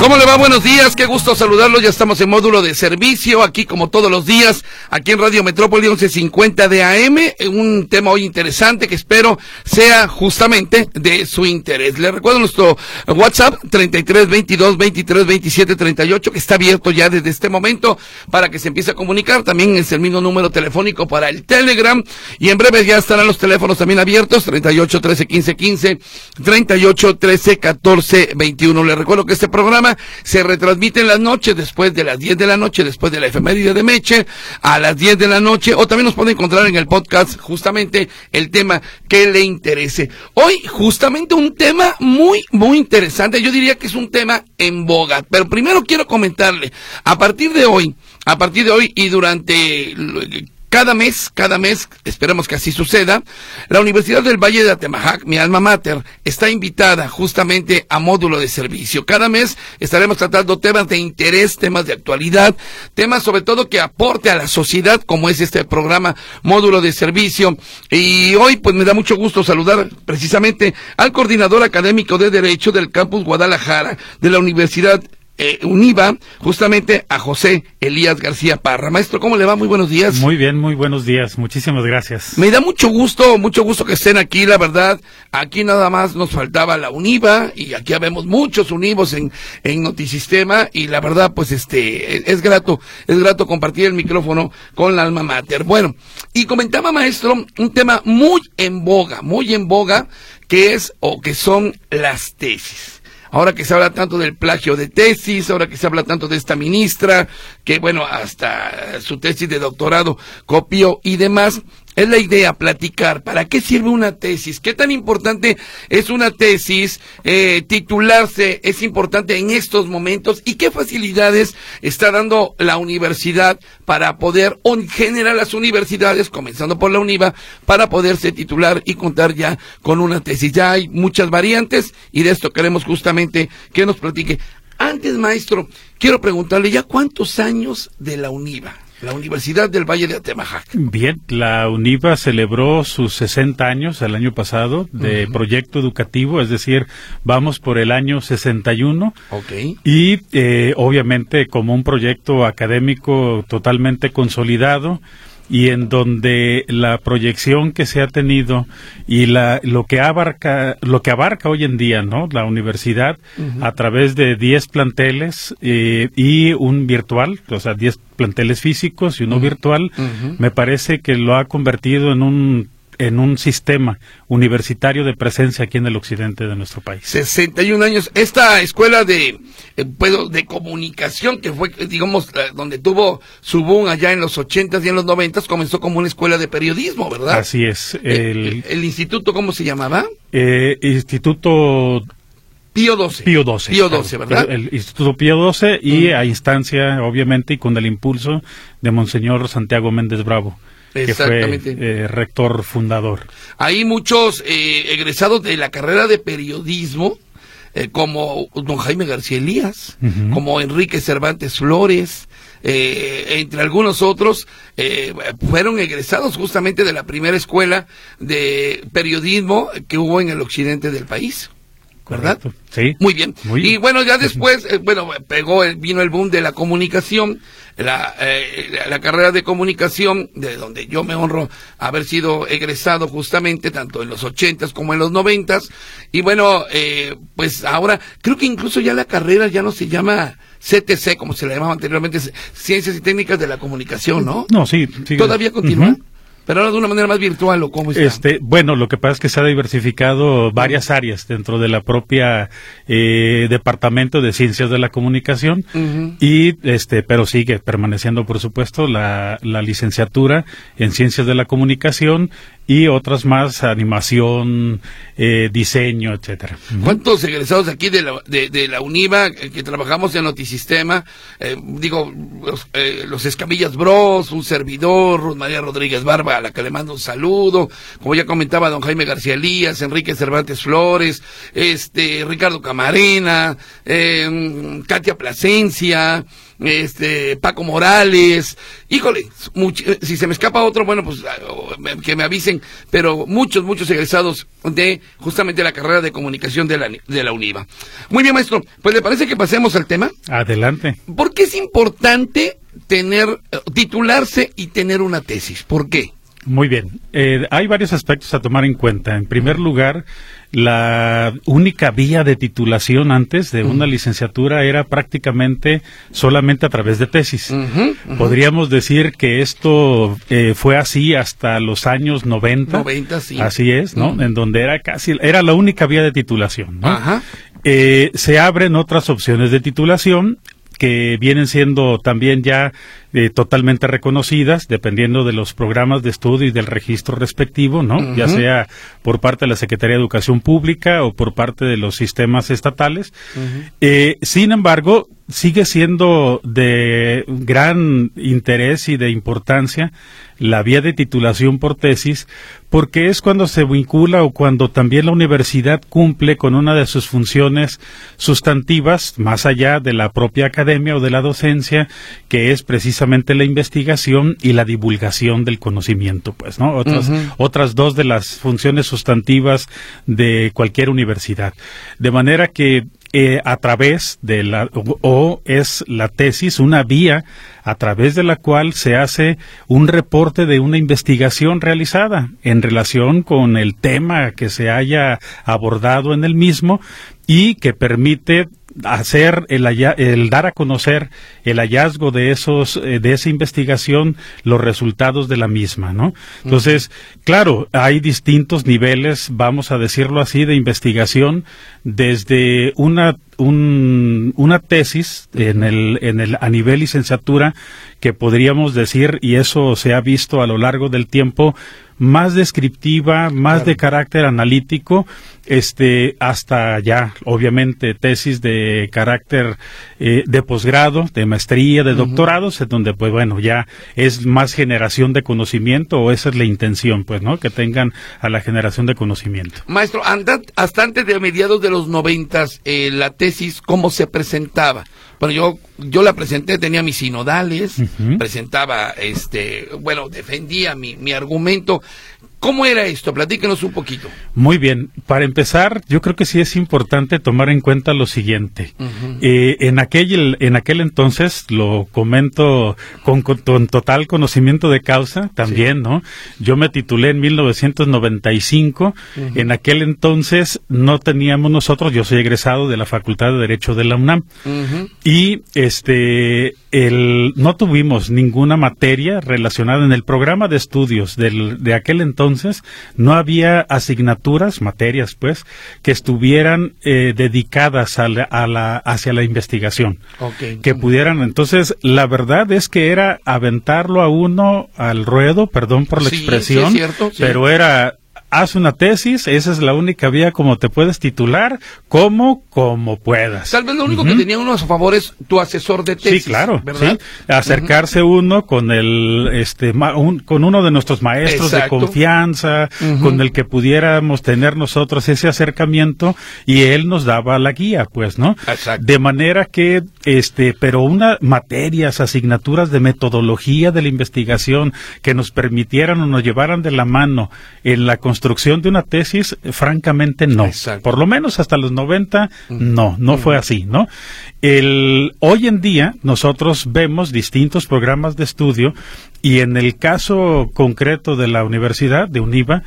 ¿Cómo le va? Buenos días, qué gusto saludarlos. Ya estamos en módulo de servicio, aquí como todos los días, aquí en Radio Metrópoli 1150 de AM. Un tema hoy interesante que espero sea justamente de su interés. Le recuerdo nuestro WhatsApp 33 22 23 27 38 que está abierto ya desde este momento para que se empiece a comunicar. También es el mismo número telefónico para el Telegram y en breve ya estarán los teléfonos también abiertos 38 13 15 15 38 13 14 21. Le recuerdo que este programa se retransmite en las noches, después de las 10 de la noche, después de la efeméride de Meche, a las 10 de la noche, o también nos puede encontrar en el podcast justamente el tema que le interese. Hoy, justamente un tema muy, muy interesante, yo diría que es un tema en boga, pero primero quiero comentarle, a partir de hoy, a partir de hoy y durante cada mes, cada mes, esperemos que así suceda, la Universidad del Valle de Atemajac, mi alma mater, está invitada justamente a módulo de servicio. Cada mes estaremos tratando temas de interés, temas de actualidad, temas sobre todo que aporte a la sociedad, como es este programa módulo de servicio. Y hoy, pues me da mucho gusto saludar precisamente al coordinador académico de Derecho del campus Guadalajara de la Universidad eh, UNIVA justamente a José Elías García Parra. Maestro, ¿cómo le va? Muy buenos días. Muy bien, muy buenos días. Muchísimas gracias. Me da mucho gusto, mucho gusto que estén aquí, la verdad. Aquí nada más nos faltaba la UNIVA y aquí vemos muchos univos en, en Notisistema y la verdad, pues este, es grato, es grato compartir el micrófono con la alma mater. Bueno, y comentaba maestro un tema muy en boga, muy en boga, que es o que son las tesis ahora que se habla tanto del plagio de tesis, ahora que se habla tanto de esta ministra, que bueno, hasta su tesis de doctorado copió y demás, es la idea platicar. Para qué sirve una tesis, qué tan importante es una tesis, eh, titularse es importante en estos momentos y qué facilidades está dando la universidad para poder, o en general las universidades, comenzando por la UNIVA, para poderse titular y contar ya con una tesis. Ya hay muchas variantes y de esto queremos justamente que nos platique. Antes, maestro, quiero preguntarle ya cuántos años de la UNIVA la Universidad del Valle de Atemajac. Bien, la UNIVA celebró sus 60 años el año pasado de proyecto educativo, es decir, vamos por el año 61. Ok. Y eh, obviamente como un proyecto académico totalmente consolidado, y en donde la proyección que se ha tenido y la, lo que abarca lo que abarca hoy en día no la universidad a través de 10 planteles eh, y un virtual o sea 10 planteles físicos y uno virtual me parece que lo ha convertido en un en un sistema universitario de presencia aquí en el occidente de nuestro país. 61 años. Esta escuela de, eh, de comunicación que fue, digamos, donde tuvo su boom allá en los 80 y en los 90 comenzó como una escuela de periodismo, ¿verdad? Así es. El, el, instituto, ¿cómo se llamaba? Eh, instituto Pío 12. Pío 12. Pío 12, ¿verdad? El, Instituto Pío 12 y a instancia, obviamente, y con el impulso de Monseñor Santiago Méndez Bravo que fue eh, rector fundador. Hay muchos eh, egresados de la carrera de periodismo, eh, como don Jaime García Elías, como Enrique Cervantes Flores, entre algunos otros, fueron egresados justamente de la primera escuela de periodismo que hubo en el occidente del país. ¿Verdad? Sí. Muy bien. y bueno, ya después, bueno, pegó, vino el boom de la comunicación, eh, la, la, carrera de comunicación, de donde yo me honro haber sido egresado justamente, tanto en los ochentas como en los noventas, y bueno, eh, pues ahora, creo que incluso ya la carrera ya no se llama CTC, como se le llamaba anteriormente, Ciencias y Técnicas de la Comunicación, ¿no? No, sí. ¿Todavía continúa? Pero ahora de una manera más virtual o cómo está? Este, bueno, lo que pasa es que se ha diversificado varias áreas dentro de la propia eh, departamento de ciencias de la comunicación y este, pero sigue permaneciendo, por supuesto, la, la licenciatura en ciencias de la comunicación y otras más animación, eh, diseño, etcétera. ¿Cuántos egresados aquí de la, de, la UNIVA eh, que trabajamos en Notisistema? Eh, digo, los, los, Escamillas Bros, un servidor, María Rodríguez Barba, a la que le mando un saludo, como ya comentaba don Jaime García Elías, Enrique Cervantes Flores, este, Ricardo Camarena, Katia Plasencia, este Paco Morales, híjole, si se me escapa otro, bueno, pues ah, que me avisen, pero muchos, muchos egresados de justamente la carrera de comunicación de la, de la UNIVA. Muy bien, maestro, pues le parece que pasemos al tema. Adelante. ¿Por qué es importante tener, eh, titularse y tener una tesis? ¿Por qué? Muy bien. Eh, hay varios aspectos a tomar en cuenta. En primer lugar, la única vía de titulación antes de una licenciatura era prácticamente solamente a través de tesis. Podríamos decir que esto eh, fue así hasta los años 90. 90, sí. Así es, ¿no? En donde era casi, era la única vía de titulación, ¿no? Eh, se abren otras opciones de titulación que vienen siendo también ya eh, totalmente reconocidas, dependiendo de los programas de estudio y del registro respectivo, ¿no? Ya sea por parte de la Secretaría de Educación Pública o por parte de los sistemas estatales. eh, sin embargo, sigue siendo de gran interés y de importancia la vía de titulación por tesis, porque es cuando se vincula o cuando también la universidad cumple con una de sus funciones sustantivas, más allá de la propia academia o de la docencia, que es precisamente la investigación y la divulgación del conocimiento, pues, ¿no? Otras, otras dos de las funciones sustantivas de cualquier universidad. De manera que eh, a través de la o, es la tesis una vía a través de la cual se hace un reporte de una investigación realizada en relación con el tema que se haya abordado en el mismo y que permite hacer el, el, dar a conocer el hallazgo de esos eh, de esa investigación los resultados de la misma no entonces claro hay distintos niveles vamos a decirlo así de investigación desde una un, una tesis en el, en el, a nivel licenciatura que podríamos decir, y eso se ha visto a lo largo del tiempo, más descriptiva, más de carácter analítico, este, hasta ya, obviamente, tesis de carácter eh, de posgrado, de maestría, de doctorados, en donde, pues bueno, ya es más generación de conocimiento, o esa es la intención, pues, ¿no? Que tengan a la generación de conocimiento. Maestro, hasta antes de mediados de los noventas, eh, la tesis, ¿cómo se presentaba? Bueno, yo, yo la presenté, tenía mis sinodales, presentaba, este, bueno, defendía mi, mi argumento. ¿Cómo era esto? Platíquenos un poquito. Muy bien. Para empezar, yo creo que sí es importante tomar en cuenta lo siguiente. Eh, en, aquel, en aquel entonces, lo comento con, total conocimiento de causa también, ¿no? Yo me titulé en 1995. En aquel entonces no teníamos nosotros, yo soy egresado de la Facultad de Derecho de la UNAM. Y este, el, no tuvimos ninguna materia relacionada en el programa de estudios del, de aquel entonces entonces no había asignaturas, materias, pues, que estuvieran eh, dedicadas a la, hacia la investigación. Que pudieran, entonces, la verdad es que era aventarlo a uno al ruedo, perdón por la expresión, pero era haz una tesis, esa es la única vía como te puedes titular, como como puedas. Tal vez lo único que tenía uno a su favor es tu asesor de tesis. Sí, claro, ¿verdad? Acercarse uno con el este con uno de nuestros maestros de confianza, con el que pudiéramos tener nosotros ese acercamiento y él nos daba la guía, pues, ¿no? Exacto. De manera que este, pero una materias, asignaturas de metodología de la investigación que nos permitieran o nos llevaran de la mano en la construcción construcción de una tesis, francamente no. Por lo menos hasta los 90, no, no fue así, ¿no? El, hoy en día nosotros vemos distintos programas de estudio y en el caso concreto de la universidad, de UNIVA,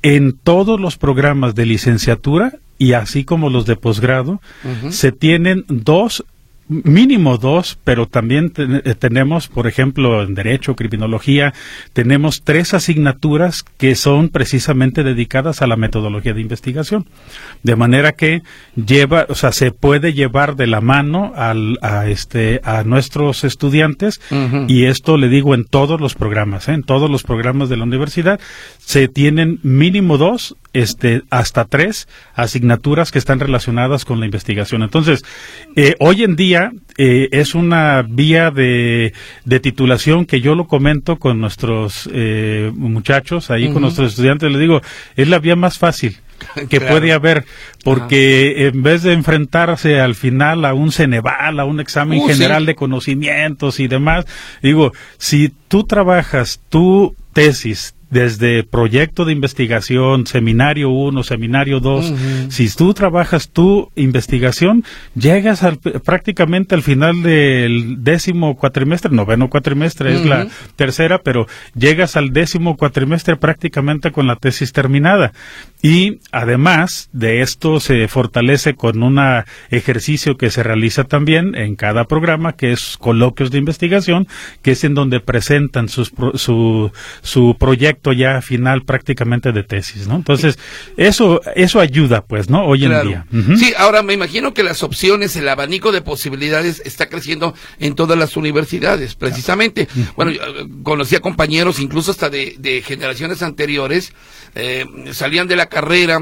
en todos los programas de licenciatura y así como los de posgrado, se tienen dos mínimo dos, pero también eh, tenemos, por ejemplo, en Derecho, Criminología, tenemos tres asignaturas que son precisamente dedicadas a la metodología de investigación. De manera que lleva, o sea, se puede llevar de la mano al, a, este, a nuestros estudiantes y esto le digo en todos los programas, ¿eh? en todos los programas de la universidad, se tienen mínimo dos este, hasta tres asignaturas que están relacionadas con la investigación. Entonces, eh, hoy en día eh, es una vía de, de, titulación que yo lo comento con nuestros eh, muchachos, ahí con nuestros estudiantes, les digo, es la vía más fácil que puede haber, porque en vez de enfrentarse al final a un Ceneval, a un examen uh, general de conocimientos y demás, digo, si tú trabajas tu tesis, desde proyecto de investigación, seminario 1, seminario 2, si tú trabajas tu investigación, llegas al, prácticamente al final del décimo cuatrimestre, noveno cuatrimestre es la tercera, pero llegas al décimo cuatrimestre prácticamente con la tesis terminada. Y además de esto se fortalece con un ejercicio que se realiza también en cada programa, que es coloquios de investigación, que es en donde presentan sus, su, su proyecto ya final prácticamente de tesis, ¿no? Entonces, eso, eso ayuda, pues, ¿no? Hoy en día. Sí, ahora me imagino que las opciones, el abanico de posibilidades está creciendo en todas las universidades, precisamente. Bueno, yo eh, conocía compañeros, incluso hasta de, generaciones anteriores, eh, salían de la carrera,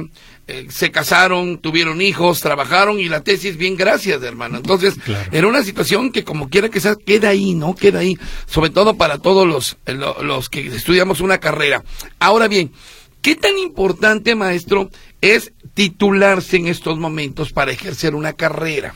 eh, se casaron, tuvieron hijos, trabajaron y la tesis, bien, gracias, hermano. Entonces, era una situación que como quiera que sea, queda ahí, ¿no? Queda ahí, sobre todo para todos los, eh, los que estudiamos una carrera. Ahora bien, ¿qué tan importante, maestro, es titularse en estos momentos para ejercer una carrera?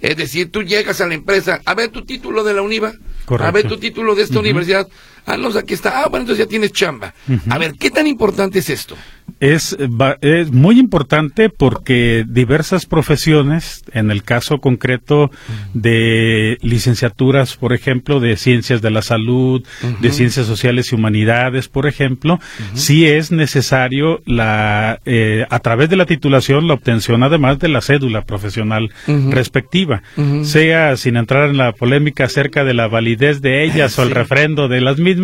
Es decir, tú llegas a la empresa, a ver tu título de la UNIVA, a ver tu título de esta universidad, ah, no, aquí está, ah, bueno, entonces ya tienes chamba. A ver, ¿qué tan importante es esto? Es, es muy importante porque diversas profesiones, en el caso concreto de licenciaturas, por ejemplo, de ciencias de la salud, de ciencias sociales y humanidades, por ejemplo, sí es necesario la, eh, a través de la titulación la obtención además de la cédula profesional respectiva, sea sin entrar en la polémica acerca de la validez de ellas o el refrendo de las mismas,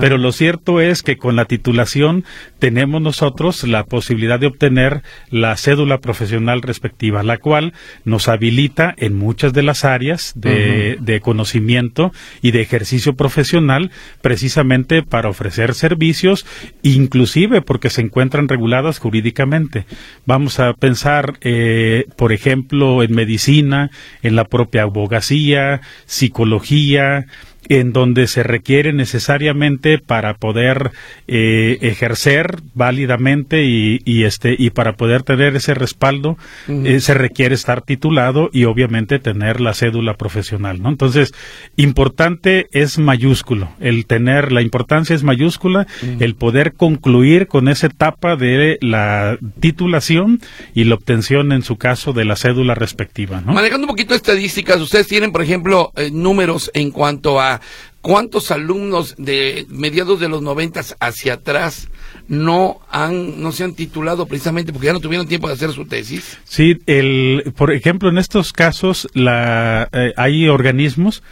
pero lo cierto es que con la titulación tenemos nosotros la posibilidad de obtener la cédula profesional respectiva, la cual nos habilita en muchas de las áreas de, de conocimiento y de ejercicio profesional precisamente para ofrecer servicios, inclusive porque se encuentran reguladas jurídicamente. Vamos a pensar, eh, por ejemplo, en medicina, en la propia abogacía, psicología, en donde se requiere necesariamente para poder eh, ejercer válidamente y, este y para poder tener ese respaldo eh, se requiere estar titulado y obviamente tener la cédula profesional no entonces importante es mayúsculo el tener la importancia es mayúscula el poder concluir con esa etapa de la titulación y la obtención en su caso de la cédula respectiva ¿no? manejando un poquito estadísticas ustedes tienen por ejemplo eh, números en cuanto a ¿Cuántos alumnos de mediados de los noventas hacia atrás no han no se han titulado precisamente porque ya no tuvieron tiempo de hacer su tesis? Sí, el, por ejemplo, en estos casos la, eh, hay organismos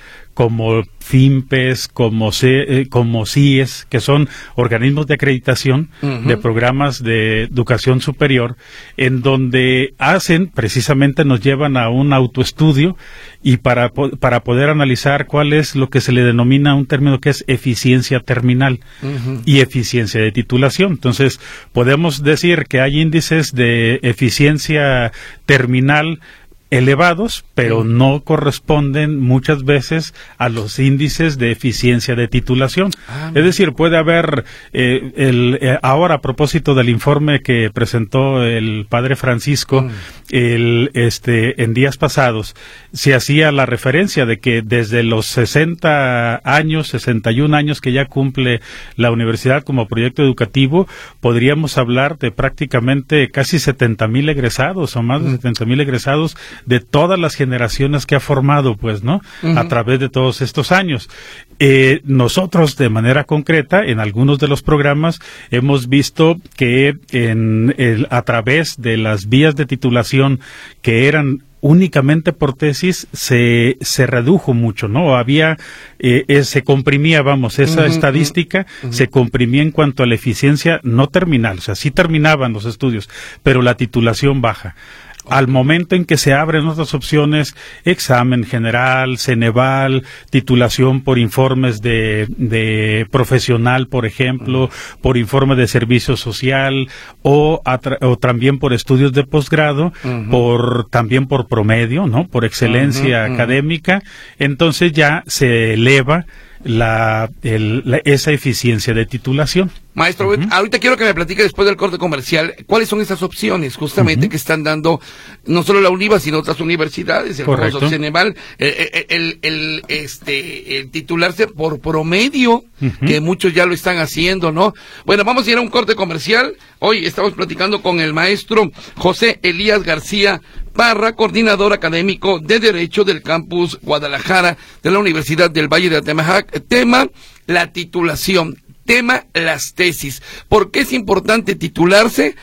como FIMPES, como, C, eh, como CIES, que son organismos de acreditación de programas de educación superior, en donde hacen, precisamente nos llevan a un autoestudio y para, para poder analizar cuál es lo que se le denomina un término que es eficiencia terminal y eficiencia de titulación. Entonces, podemos decir que hay índices de eficiencia terminal elevados, pero no corresponden muchas veces a los índices de eficiencia de titulación. Ah, es decir, puede haber eh, el, eh, ahora a propósito del informe que presentó el padre Francisco mm. el, este, en días pasados, se hacía la referencia de que desde los 60 años, 61 años que ya cumple la universidad como proyecto educativo, podríamos hablar de prácticamente casi 70 mil egresados o más de 70 mm. mil egresados de todas las generaciones que ha formado, pues, ¿no? A través de todos estos años. Eh, nosotros, de manera concreta, en algunos de los programas, hemos visto que en a través de las vías de titulación que eran únicamente por tesis se, se redujo mucho, ¿no? Había, eh, eh, se comprimía, vamos, esa estadística se comprimía en cuanto a la eficiencia no terminal, o sea, sí terminaban los estudios, pero la titulación baja al momento en que se abren otras opciones, examen general, Ceneval, titulación por informes de, de profesional, por ejemplo, por informe de servicio social o, o también por estudios de posgrado, por también por promedio, ¿no? Por excelencia académica, entonces ya se eleva la, esa eficiencia de titulación. Maestro, ahorita quiero que me platique después del corte comercial cuáles son esas opciones justamente que están dando no solo la UNIVA, sino otras universidades, el famoso Ceneval, el, el, este, el titularse por promedio, que muchos ya lo están haciendo, ¿no? Bueno, vamos a ir a un corte comercial. Hoy estamos platicando con el maestro José Elías García Parra, coordinador académico de Derecho del campus Guadalajara de la Universidad del Valle de Atemajac. Tema, la titulación tema las tesis. ¿Por qué es importante titularse?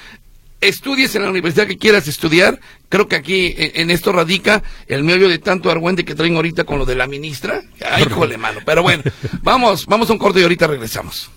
Estudies en la universidad que quieras estudiar. Creo que aquí en esto radica el medio de tanto argüente que traen ahorita con lo de la ministra. Ay, jole, mano. Pero bueno, vamos, vamos a un corte y ahorita regresamos.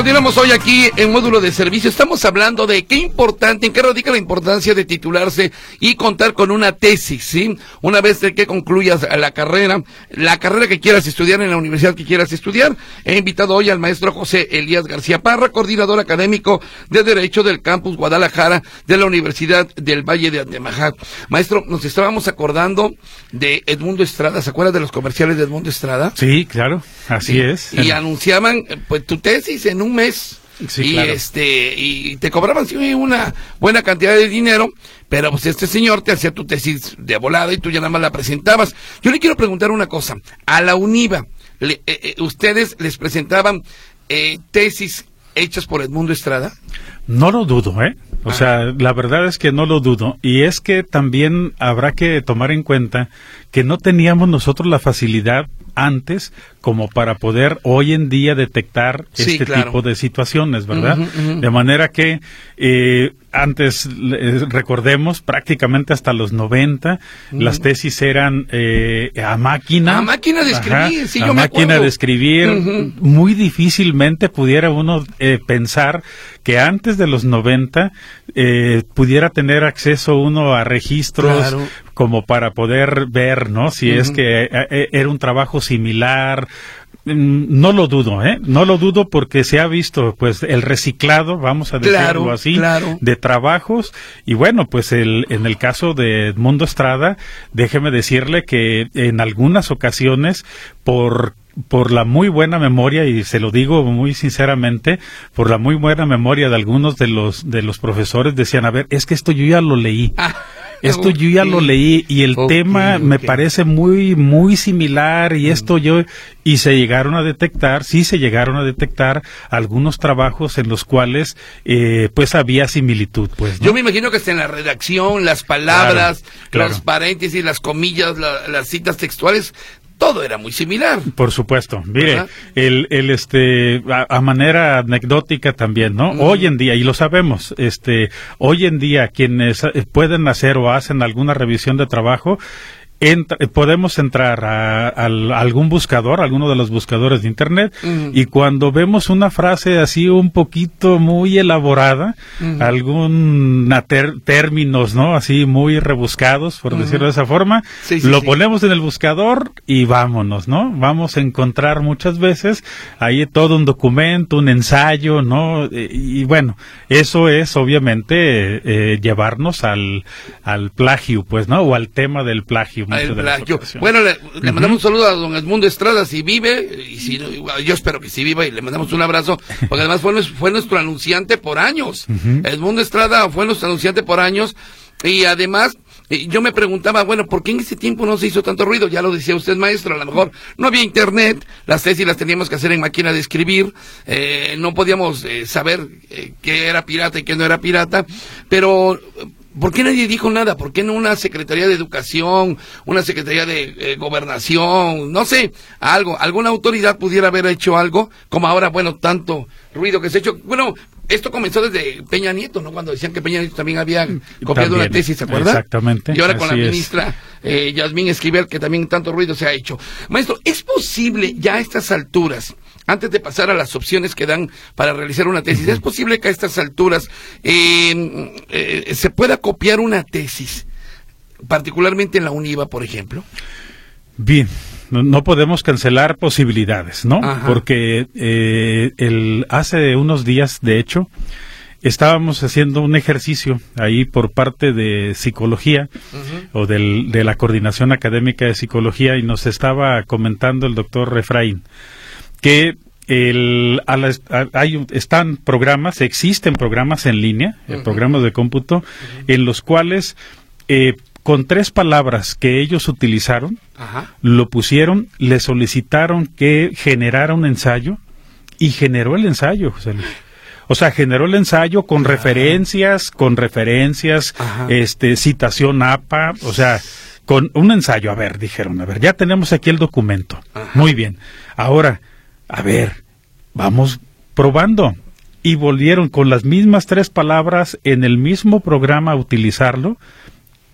Continuamos hoy aquí en módulo de servicio. Estamos hablando de qué importante, en qué radica la importancia de titularse y contar con una tesis, ¿sí? Una vez que concluyas la carrera, la carrera que quieras estudiar en la universidad que quieras estudiar. He invitado hoy al maestro José Elías García Parra, coordinador académico de Derecho del Campus Guadalajara de la Universidad del Valle de Atemajac. Maestro, nos estábamos acordando de Edmundo Estrada. ¿Se acuerda de los comerciales de Edmundo Estrada? Sí, claro, así es. Y anunciaban, pues, tu tesis en un mes. y este y te cobraban sí, una buena cantidad de dinero, pero pues este señor te hacía tu tesis de volada y tú ya nada más la presentabas. Yo le quiero preguntar una cosa, a la UNIVA, eh, eh, ¿ustedes les presentaban eh, tesis hechas por Edmundo Estrada? No lo dudo, ¿eh? O sea, la verdad es que no lo dudo. Y es que también habrá que tomar en cuenta que no teníamos nosotros la facilidad antes como para poder hoy en día detectar este tipo de situaciones, ¿verdad? De manera que eh, antes, recordemos, prácticamente hasta los 90, las tesis eran eh, a máquina. A máquina de escribir, sí, A máquina de escribir. Muy difícilmente pudiera uno eh, pensar que antes de los 90 pudiera tener acceso uno a registros como para poder ver, ¿no? Si es que era un trabajo similar Mm, no lo dudo, ¿eh? No lo dudo porque se ha visto, pues, el reciclado, vamos a decirlo así, de trabajos. Y bueno, pues, el, en el caso de Edmundo Estrada, déjeme decirle que en algunas ocasiones, por por la muy buena memoria y se lo digo muy sinceramente por la muy buena memoria de algunos de los de los profesores decían a ver es que esto yo ya lo leí ah. Esto yo ya lo leí y el tema me parece muy, muy similar y esto yo, y se llegaron a detectar, sí se llegaron a detectar algunos trabajos en los cuales eh, pues había similitud. pues Yo me imagino que está en la redacción, las palabras, los paréntesis, las comillas, las citas textuales, todo era muy similar. Por supuesto. Mire, el, el este a, manera anecdótica también, ¿no? Hoy en día y lo sabemos, este hoy en día quienes eh, pueden hacer o hacen alguna revisión de trabajo podemos entrar a, algún buscador, alguno de los buscadores de Internet, y cuando vemos una frase así un poquito muy elaborada, algún términos, ¿no? Así muy rebuscados, por decirlo de esa forma, lo ponemos en el buscador y vámonos, ¿no? Vamos a encontrar muchas veces ahí todo un documento, un ensayo, ¿no? Y, bueno, eso es obviamente eh, llevarnos al, al plagio, pues, ¿no? O al tema del plagio bueno, le, mandamos un saludo a don Edmundo Estrada, si vive, y si yo espero que si viva, y le mandamos un abrazo, porque además fue, fue nuestro anunciante por años. Edmundo Estrada fue nuestro anunciante por años, y además, yo me preguntaba, bueno, ¿por qué en ese tiempo no se hizo tanto ruido? Ya lo decía usted, maestro, a lo mejor no había internet, las tesis las teníamos que hacer en máquina de escribir, eh, no podíamos eh, saber eh, qué era pirata y qué no era pirata, pero ¿Por qué nadie dijo nada? ¿Por qué no una Secretaría de Educación, una Secretaría de eh, Gobernación, no sé, algo, alguna autoridad pudiera haber hecho algo, como ahora, bueno, tanto ruido que se ha hecho. Bueno, esto comenzó desde Peña Nieto, ¿no? Cuando decían que Peña Nieto también había copiado una tesis, ¿se acuerda? Exactamente. Y ahora con la ministra eh, Yasmín Esquivel, que también tanto ruido se ha hecho. Maestro, ¿es posible ya a estas alturas antes de pasar a las opciones que dan para realizar una tesis, ¿es posible que a estas alturas eh, eh, se pueda copiar una tesis, particularmente en la UNIVA, por ejemplo? Bien, no, podemos cancelar posibilidades, ¿no? Porque eh, el, hace unos días, de hecho, estábamos haciendo un ejercicio ahí por parte de psicología o del, de la coordinación académica de psicología y nos estaba comentando el doctor Refraín que el, hay, están programas, existen programas en línea, eh, programas de cómputo, en los cuales eh, con tres palabras que ellos utilizaron, lo pusieron, le solicitaron que generara un ensayo y generó el ensayo, José Luis. O sea, generó el ensayo con referencias, con referencias, este, citación APA, o sea, con un ensayo. A ver, dijeron, a ver, ya tenemos aquí el documento. Muy bien. Ahora, a ver, vamos probando. Y volvieron con las mismas tres palabras en el mismo programa a utilizarlo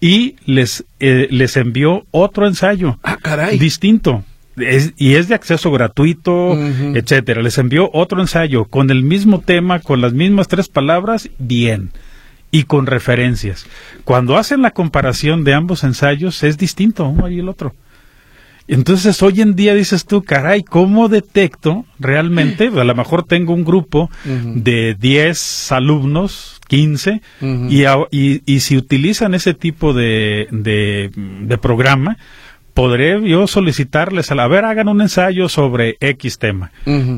y les, eh, les envió otro ensayo ah, caray. distinto. y es de acceso gratuito, etcétera. Les envió otro ensayo con el mismo tema, con las mismas tres palabras, bien. Y con referencias. Cuando hacen la comparación de ambos ensayos, es distinto uno y el otro. Entonces hoy en día dices tú, caray, ¿cómo detecto realmente? A lo mejor tengo un grupo de 10 alumnos, 15, y, y, y, si utilizan ese tipo de, de, de programa, podré yo solicitarles a la, ver, hagan un ensayo sobre X tema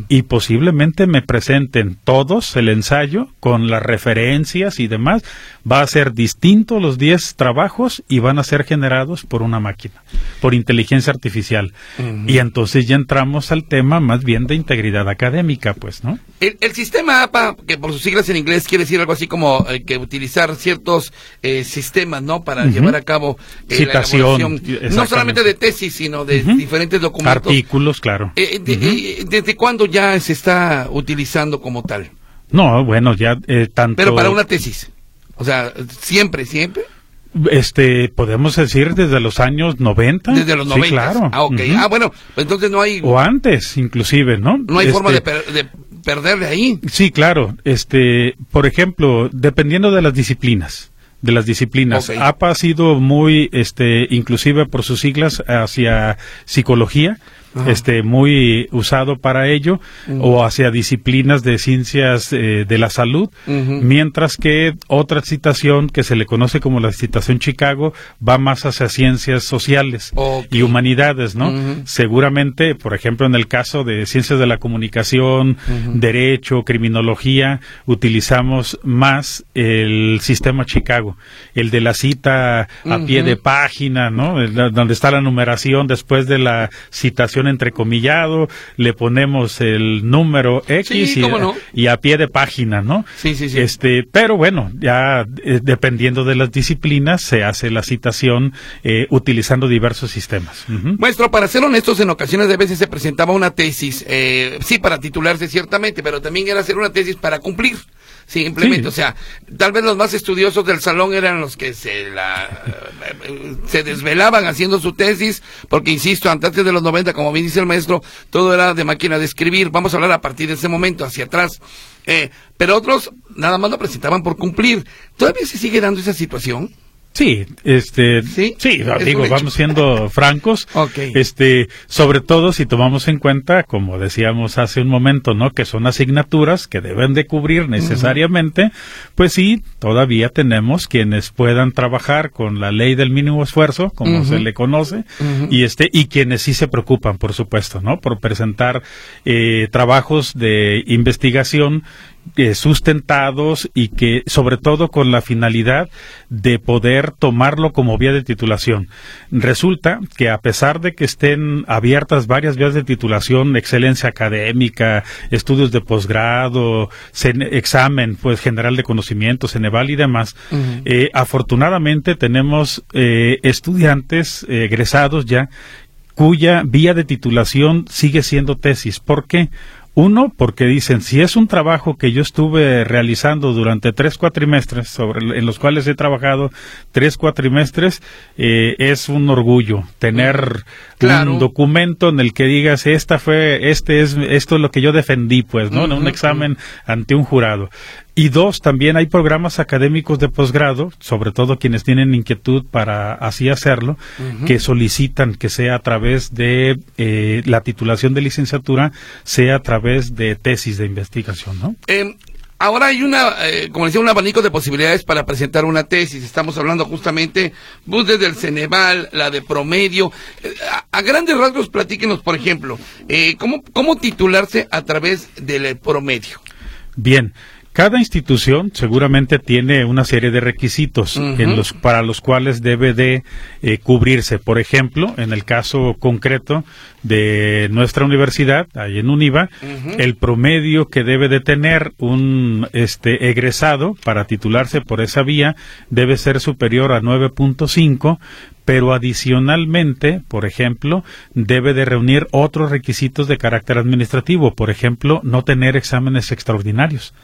y posiblemente me presenten todos el ensayo con las referencias y demás. Va a ser distinto los 10 trabajos y van a ser generados por una máquina, por inteligencia artificial. Y entonces ya entramos al tema más bien de integridad académica, pues, ¿no? El, sistema APA, que por sus siglas en inglés quiere decir algo así como eh, que utilizar ciertos eh, sistemas, ¿no? Para llevar a cabo eh, Citación, no solamente de tesis, sino de diferentes documentos. Artículos, claro. ¿Desde cuándo ya se está utilizando como tal? No, bueno, ya tanto... Pero para una tesis. O sea, siempre, siempre. Este, podemos decir desde los años 90. Desde los 90. Sí, claro. Ah, ok. Ah, bueno, pues entonces no hay... O antes, inclusive, ¿no? No hay forma este de, de perderle ahí. Sí, claro. Este, por ejemplo, dependiendo de las disciplinas de las disciplinas. APA ha sido muy, este, inclusive por sus siglas, hacia psicología este muy usado para ello o hacia disciplinas de ciencias eh, de la salud mientras que otra citación que se le conoce como la citación Chicago va más hacia ciencias sociales y humanidades no seguramente por ejemplo en el caso de ciencias de la comunicación derecho criminología utilizamos más el sistema Chicago el de la cita a pie de página no donde está la numeración después de la citación entrecomillado, le ponemos el número X y, a pie de página, ¿no? Sí, sí, sí. Este, pero bueno, ya eh, dependiendo de las disciplinas se hace la citación eh, utilizando diversos sistemas. Maestro, para ser honestos, en ocasiones de veces se presentaba una tesis, eh, sí, para titularse ciertamente, pero también era hacer una tesis para cumplir. Simplemente, o sea, tal vez los más estudiosos del salón eran los que se la se desvelaban haciendo su tesis, porque insisto, antes de los 90, como bien dice el maestro, todo era de máquina de escribir. Vamos a hablar a partir de ese momento, hacia atrás. Eh, pero otros nada más lo presentaban por cumplir. ¿Todavía se sigue dando esa situación? Sí, este, sí, digo, vamos siendo francos, este, sobre todo si tomamos en cuenta, como decíamos hace un momento, ¿no? Que son asignaturas que deben de cubrir necesariamente, pues sí, todavía tenemos quienes puedan trabajar con la ley del mínimo esfuerzo, como se le conoce, y este, y quienes sí se preocupan, por supuesto, ¿no? Por presentar eh, trabajos de investigación eh, sustentados y que sobre todo con la finalidad de poder tomarlo como vía de titulación. Resulta que a pesar de que estén abiertas varias vías de titulación, excelencia académica, estudios de posgrado, examen pues general de conocimientos, Ceneval y demás, eh, afortunadamente tenemos eh, estudiantes egresados ya cuya vía de titulación sigue siendo tesis. ¿Por qué? Uno, porque dicen, si es un trabajo que yo estuve realizando durante tres cuatrimestres, sobre, en los cuales he trabajado tres cuatrimestres, eh, es un orgullo tener un documento en el que digas, esta fue, este es, esto es lo que yo defendí, pues, ¿no? en un examen ante un jurado. Y dos, también hay programas académicos de posgrado, sobre todo quienes tienen inquietud para así hacerlo, que solicitan que sea a través de eh, la titulación de licenciatura, sea a través de tesis de investigación, ¿no? Em, ahora hay una, eh, como decía, un abanico de posibilidades para presentar una tesis. Estamos hablando justamente pues, desde el Ceneval, la de promedio. Eh, a, grandes rasgos, platíquenos, por ejemplo, ¿cómo, ¿cómo titularse a través del promedio? Bien, cada institución seguramente tiene una serie de requisitos en los, para los cuales debe de eh, cubrirse. Por ejemplo, en el caso concreto de nuestra universidad, ahí en UNIVA, el promedio que debe de tener un este egresado para titularse por esa vía debe ser superior a 9.5, pero adicionalmente, por ejemplo, debe de reunir otros requisitos de carácter administrativo, por ejemplo, no tener exámenes extraordinarios,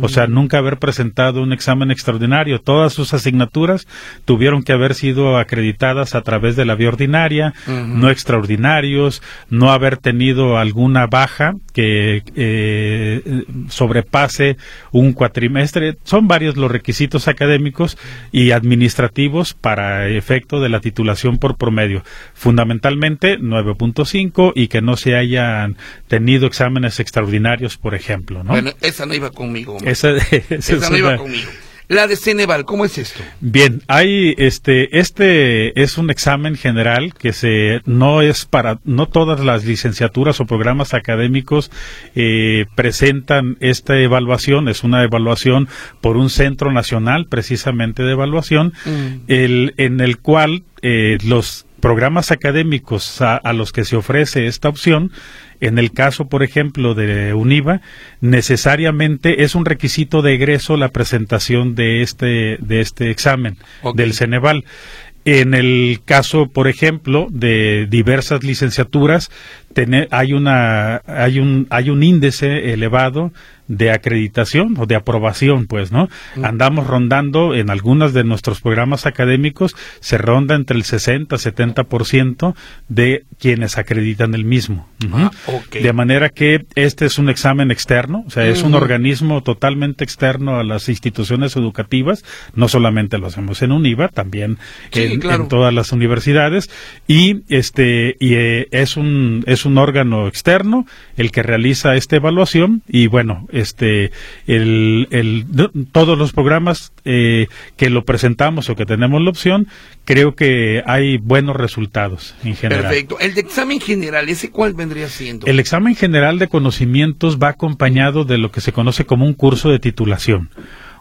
o sea, nunca haber presentado un examen extraordinario, todas sus asignaturas tuvieron que haber sido acreditadas a través de la vía ordinaria, no extraordinarios, no haber tenido alguna baja que eh, sobrepase un cuatrimestre, son varios los requisitos académicos y administrativos para efecto de la titulación titulación por promedio. Fundamentalmente 9.5 y que no se hayan tenido exámenes extraordinarios, por ejemplo. ¿no? Bueno, esa no iba conmigo. Esa, no iba conmigo. La de Ceneval, ¿cómo es esto? Bien, hay este este es un examen general que se no es para no todas las licenciaturas o programas académicos eh, presentan esta evaluación, es una evaluación por un centro nacional precisamente de evaluación, mm. el en el cual eh, los programas académicos a, los que se ofrece esta opción, en el caso, por ejemplo, de UNIVA, necesariamente es un requisito de egreso la presentación de este, de este examen del Ceneval. En el caso, por ejemplo, de diversas licenciaturas, hay, una, hay, un, hay un índice elevado de acreditación o de aprobación, pues, ¿no? Mm. Andamos rondando en algunos de nuestros programas académicos, se ronda entre el 60 70% de quienes acreditan el mismo. Ah, de manera que este es un examen externo, o sea, es un organismo totalmente externo a las instituciones educativas, no solamente lo hacemos en UNIVA, también en, todas las universidades, y este y eh, es un es un órgano externo el que realiza esta evaluación y bueno, este, el, el, todos los programas eh, que lo presentamos o que tenemos la opción, creo que hay buenos resultados en general. Perfecto. El de examen general, ¿ese cuál vendría siendo? El examen general de conocimientos va acompañado de lo que se conoce como un curso de titulación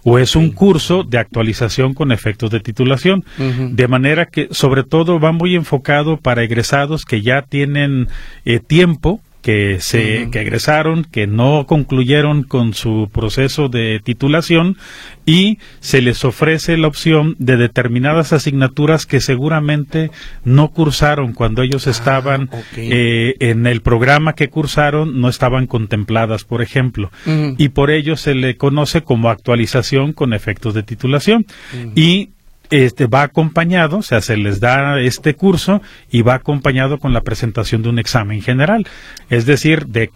o es un curso de actualización con efectos de titulación. De manera que, sobre todo, va muy enfocado para egresados que ya tienen eh, tiempo que se que egresaron, que no concluyeron con su proceso de titulación y se les ofrece la opción de determinadas asignaturas que seguramente no cursaron cuando ellos ah, estaban eh, en el programa que cursaron no estaban contempladas, por ejemplo, y por ello se le conoce como actualización con efectos de titulación. Y este va acompañado, o sea, se les da este curso y va acompañado con la presentación de un examen general. Es decir, de,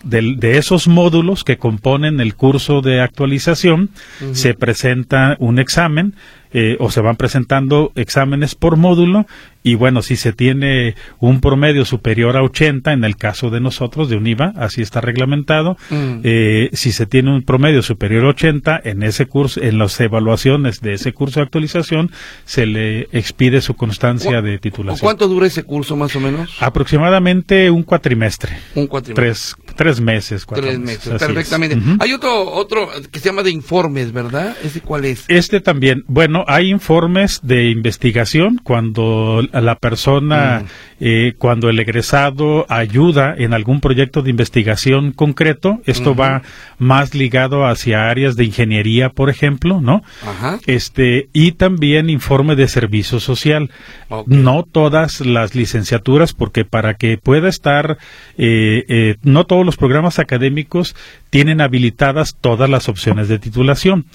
esos módulos que componen el curso de actualización, se presenta un examen eh, o se van presentando exámenes por módulo y bueno, si se tiene un promedio superior a 80, en el caso de nosotros, de UNIVA, así está reglamentado, mm. eh, si se tiene un promedio superior a 80, en ese curso, en las evaluaciones de ese curso de actualización, se le expide su constancia de titulación. ¿Cuánto dura ese curso más o menos? Aproximadamente un cuatrimestre. Un cuatrimestre. Tres, tres meses. tres meses, perfectamente. Hay otro, otro que se llama de informes, ¿verdad? ¿Ese cuál es? Este también. Bueno, hay informes de investigación cuando la persona, mm. eh, cuando el egresado ayuda en algún proyecto de investigación concreto, esto va más ligado hacia áreas de ingeniería, por ejemplo, ¿no? Este, y también informe de servicio social. No todas las licenciaturas, porque para que pueda estar, eh, eh, no todos los programas académicos tienen habilitadas todas las opciones de titulación.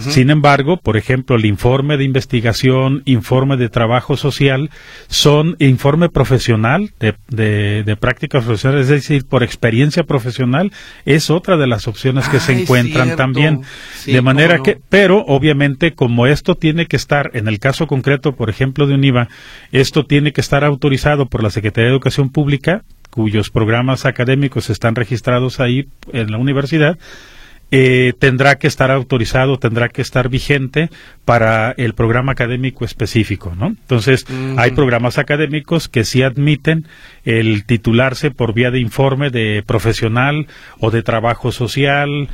Sin embargo, por ejemplo, el informe de investigación, informe de trabajo social, son informe profesional de, de, prácticas profesionales, es decir, por experiencia profesional, es otra de las opciones que se encuentran también. de manera que, pero obviamente como esto tiene que estar, en el caso concreto, por ejemplo, de UNIVA, esto tiene que estar autorizado por la Secretaría de Educación Pública, cuyos programas académicos están registrados ahí en la universidad, eh, tendrá que estar autorizado, tendrá que estar vigente para el programa académico específico, ¿no? Entonces, hay programas académicos que sí admiten el titularse por vía de informe de profesional o de trabajo social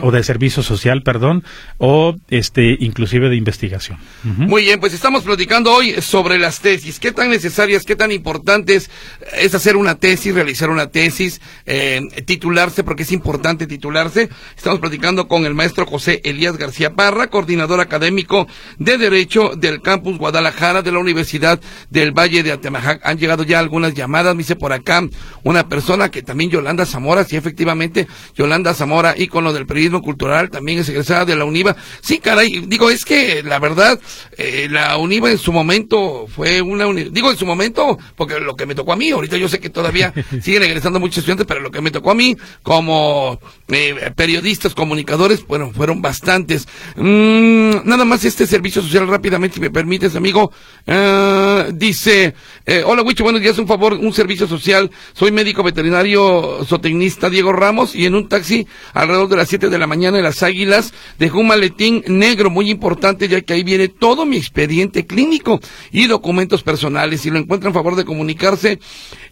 o de, servicio social, perdón, o este inclusive de investigación. Muy bien, pues estamos platicando hoy sobre las tesis. ¿Qué tan necesarias, qué tan importantes es hacer una tesis, realizar una tesis, eh, titularse, porque es importante titularse? Estamos platicando con el maestro José Elías García Parra, coordinador académico de Derecho del campus Guadalajara de la Universidad del Valle de Atemajac. Han llegado ya algunas llamadas, me dice por acá una persona que también Yolanda Zamora, sí, efectivamente, Yolanda Zamora, ícono del periodismo cultural, también es egresada de la UNIVA. Sí, caray, digo, es que la verdad, eh, la UNIVA en su momento fue una, digo en su momento, porque lo que me tocó a mí, ahorita yo sé que todavía siguen egresando muchos estudiantes, pero lo que me tocó a mí como eh, periodista, comunicadores, bueno, fueron bastantes. Mm, nada más este servicio social rápidamente, si me permites, amigo. Eh, dice, eh, hola Wicho, buenos días, un favor, un servicio social. Soy médico veterinario zootecnista Diego Ramos y en un taxi alrededor de las 7 de la mañana en las Águilas dejó un maletín negro muy importante ya que ahí viene todo mi expediente clínico y documentos personales. Si lo encuentran, favor de comunicarse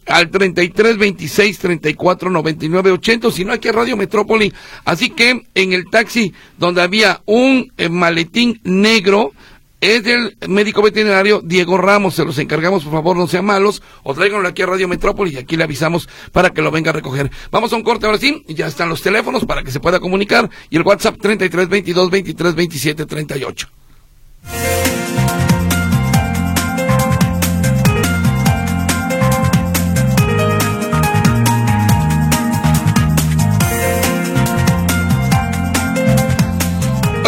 al 33 26 34 99 80, si no aquí a Radio Metrópoli. Así que en el taxi donde había un eh, maletín negro, es del médico veterinario Diego Ramos. Se los encargamos, por favor, no sean malos, o tráiganlo aquí a Radio Metrópoli y aquí le avisamos para que lo venga a recoger. Vamos a un corte ahora sí, ya están los teléfonos para que se pueda comunicar y el WhatsApp 33 22 23 27 38.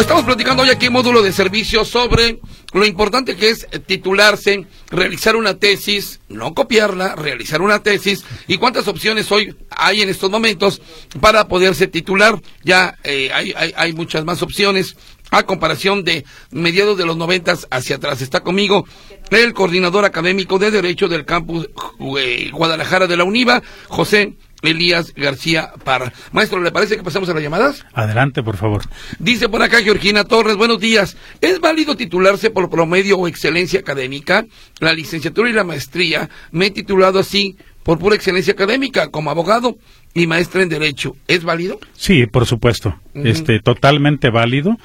Estamos platicando hoy aquí en módulo de servicio sobre lo importante que es titularse, realizar una tesis, no copiarla, realizar una tesis y cuántas opciones hoy hay en estos momentos para poderse titular. Ya eh, hay, hay, muchas más opciones a comparación de mediados de los noventas hacia atrás. Está conmigo el coordinador académico de Derecho del campus eh, Guadalajara de la UNIVA, José Elías García Parra. Maestro, ¿le parece que pasamos a las llamadas? Adelante, por favor. Dice por acá Georgina Torres, buenos días. ¿Es válido titularse por promedio o excelencia académica? La licenciatura y la maestría me he titulado así por pura excelencia académica como abogado y maestra en derecho. ¿Es válido? Sí, por supuesto. Este totalmente válido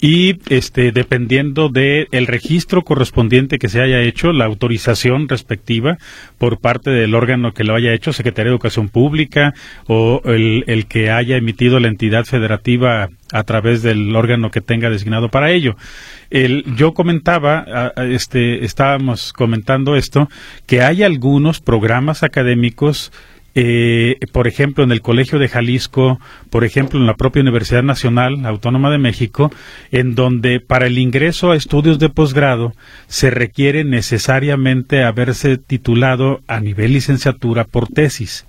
y este dependiendo de el registro correspondiente que se haya hecho, la autorización respectiva por parte del órgano que lo haya hecho, Secretaría de Educación Pública o el, el que haya emitido la entidad federativa a través del órgano que tenga designado para ello. El, yo comentaba, este, estábamos comentando esto, que hay algunos programas académicos eh, por ejemplo, en el Colegio de Jalisco, por ejemplo, en la propia Universidad Nacional Autónoma de México, en donde para el ingreso a estudios de posgrado se requiere necesariamente haberse titulado a nivel licenciatura por tesis.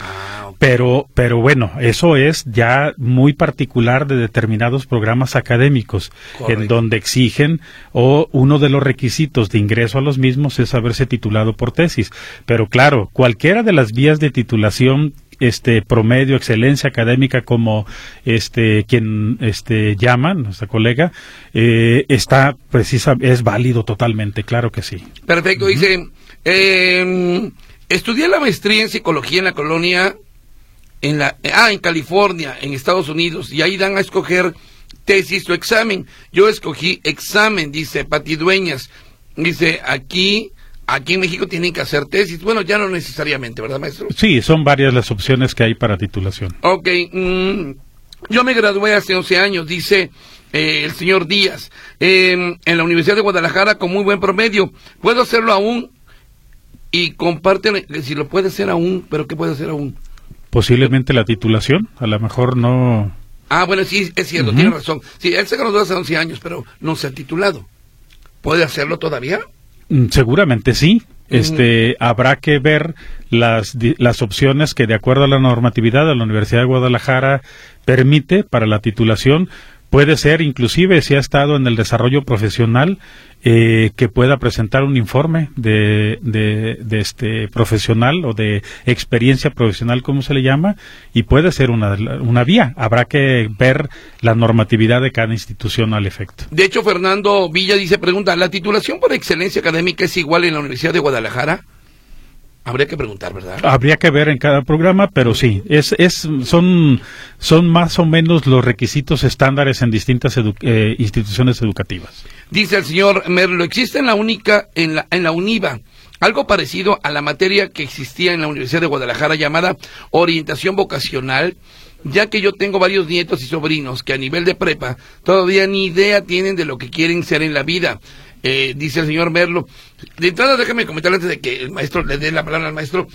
Ah. Pero, pero bueno, eso es ya muy particular de determinados programas académicos, Correcto. en donde exigen o uno de los requisitos de ingreso a los mismos es haberse titulado por tesis. Pero claro, cualquiera de las vías de titulación este promedio excelencia académica como este quien este llama nuestra colega eh, está precisa es válido totalmente claro que sí Perfecto, dice, eh, estudié la maestría en psicología en la colonia, en la, ah, en California, en Estados Unidos, y ahí dan a escoger tesis o examen. Yo escogí examen, dice Pati Dueñas. Dice, aquí, aquí en México tienen que hacer tesis. Bueno, ya no necesariamente, ¿verdad, maestro? sí son varias las opciones que hay para titulación Ok, mm, yo me gradué hace 11 años, dice eh, el señor Díaz, eh, en la Universidad de Guadalajara con muy buen promedio. ¿Puedo hacerlo aún? Y comparte, si lo puede hacer aún, pero ¿qué puede hacer aún? posiblemente la titulación a lo mejor no Ah, bueno, sí, es cierto, tiene razón. Sí, él se graduó hace 11 años, pero no se ha titulado. ¿Puede hacerlo todavía? Mm, Seguramente sí. Este, habrá que ver las, las opciones que, de acuerdo a la normatividad de la Universidad de Guadalajara, permite para la titulación. Puede ser, inclusive, si ha estado en el desarrollo profesional, eh, que pueda presentar un informe de, de, este profesional o de experiencia profesional, como se le llama, y puede ser una, una vía. Habrá que ver la normatividad de cada institución al efecto. De hecho, Fernando Villa dice, pregunta, ¿la titulación por excelencia académica es igual en la Universidad de Guadalajara? Habría que preguntar, ¿verdad? Habría que ver en cada programa, pero sí, es, es, son, son más o menos los requisitos estándares en distintas edu- eh, instituciones educativas. Dice el señor Merlo, existe en la única, en la, en la UNIVA, algo parecido a la materia que existía en la Universidad de Guadalajara llamada orientación vocacional, ya que yo tengo varios nietos y sobrinos que a nivel de prepa todavía ni idea tienen de lo que quieren ser en la vida. Eh, dice el señor Merlo. De entrada, déjame comentar antes de que el maestro le dé la palabra al maestro.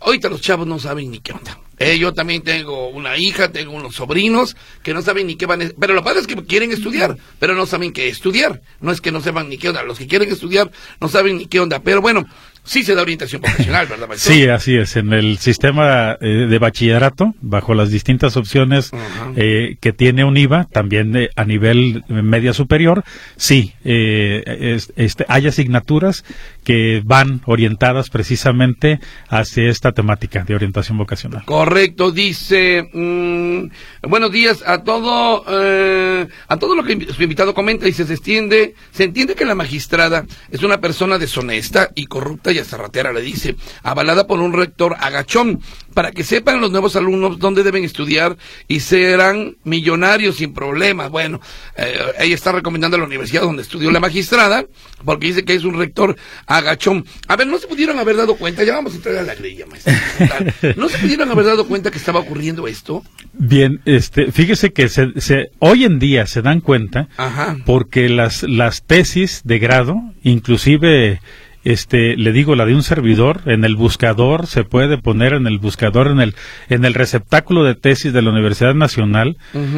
Ahorita los chavos no saben ni qué onda. Eh, yo también tengo una hija, tengo unos sobrinos que no saben ni qué van a... Pero lo padre es que quieren estudiar, pero no saben qué estudiar. No es que no sepan ni qué onda. Los que quieren estudiar no saben ni qué onda. Pero bueno, sí se da orientación profesional, ¿verdad? Sí, así es. En el sistema eh, de bachillerato, bajo las distintas opciones eh, que tiene un IVA, también eh, a nivel media superior, sí, eh, es- este, hay asignaturas que van orientadas precisamente hacia esta temática de orientación vocacional. Correcto, dice. mm, buenos días a todo, a todo lo que su invitado comenta. Dice, se extiende, se entiende que la magistrada es una persona deshonesta y corrupta y hasta ratera, le dice, avalada por un rector agachón, para que sepan los nuevos alumnos dónde deben estudiar y serán millonarios sin problemas. Bueno, eh, ella está recomendando a la universidad donde estudió la magistrada, porque dice que es un rector agachón. A ver, ¿no se pudieron haber dado cuenta? Ya vamos a entrar a la grilla, maestro. ¿No se pudieron haber dado cuenta que estaba ocurriendo esto? Bien, este, fíjese que se, se- hoy en día se dan cuenta Ajá. porque las, las tesis de grado, inclusive, este, le digo la de un servidor, en el buscador se puede poner en el buscador, en el, en el receptáculo de tesis de la Universidad Nacional,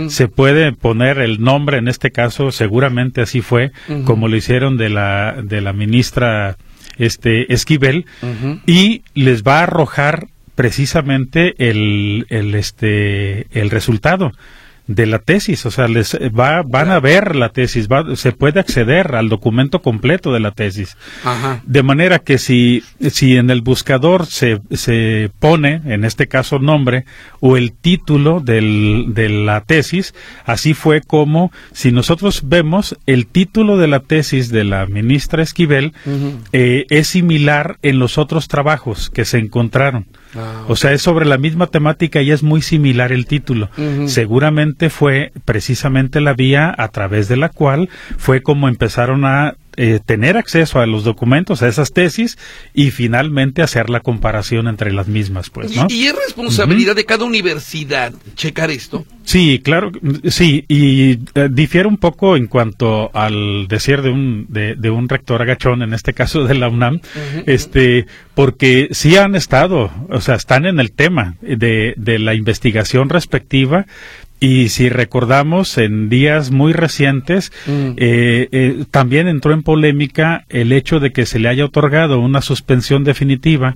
se puede poner el nombre, en este caso, seguramente así fue, como lo hicieron de la, de la ministra, este, Esquivel, y les va a arrojar precisamente el, el este el resultado de la tesis, o sea, les va, van a ver la tesis, va, se puede acceder al documento completo de la tesis. Ajá. De manera que si, si en el buscador se, se pone, en este caso nombre, o el título del, de la tesis, así fue como, si nosotros vemos el título de la tesis de la ministra Esquivel, eh, es similar en los otros trabajos que se encontraron. Ah, O sea, es sobre la misma temática y es muy similar el título. Seguramente fue precisamente la vía a través de la cual fue como empezaron a eh, tener acceso a los documentos, a esas tesis y finalmente hacer la comparación entre las mismas, pues, ¿no? y, y es responsabilidad de cada universidad checar esto. Sí, claro, sí, y eh, difiere un poco en cuanto al decir de un de, de un rector agachón, en este caso de la UNAM, este, porque sí han estado, o sea, están en el tema de, de la investigación respectiva. Y si recordamos, en días muy recientes, Mm. eh, eh, también entró en polémica el hecho de que se le haya otorgado una suspensión definitiva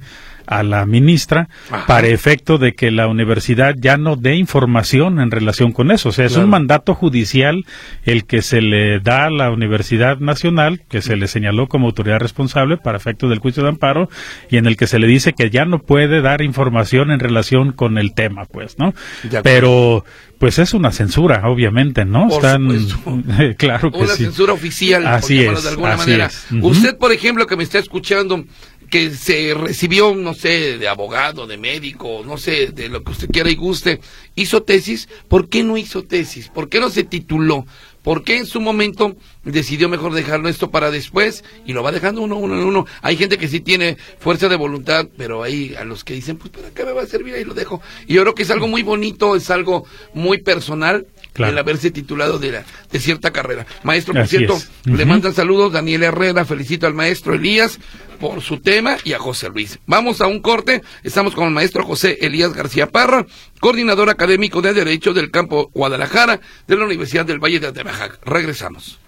a la ministra para efecto de que la universidad ya no dé información en relación con eso. O sea, es un mandato judicial el que se le da a la Universidad Nacional, que se le señaló como autoridad responsable para efecto del juicio de amparo, y en el que se le dice que ya no puede dar información en relación con el tema, pues, ¿no? Pero pues es una censura, obviamente, ¿no? Están, claro que una censura oficial, así es, de alguna manera. Usted, por ejemplo, que me está escuchando, que se recibió, no sé, de abogado, de médico, no sé, de lo que usted quiera y guste, hizo tesis, ¿por qué no hizo tesis? ¿Por qué no se tituló? ¿Por qué en su momento decidió mejor dejarlo esto para después y lo va dejando uno, uno, uno? Hay gente que sí tiene fuerza de voluntad, pero hay a los que dicen, pues ¿para qué me va a servir? Ahí lo dejo. Y yo creo que es algo muy bonito, es algo muy personal el haberse titulado de, la, de cierta carrera. Maestro, por cierto, le mandan saludos Daniel Herrera, felicito al maestro Elías por su tema y a José Luis. Vamos a un corte, estamos con el maestro José Elías García Parra, coordinador académico de Derecho del Campo Guadalajara de la Universidad del Valle de Atemajac. Regresamos.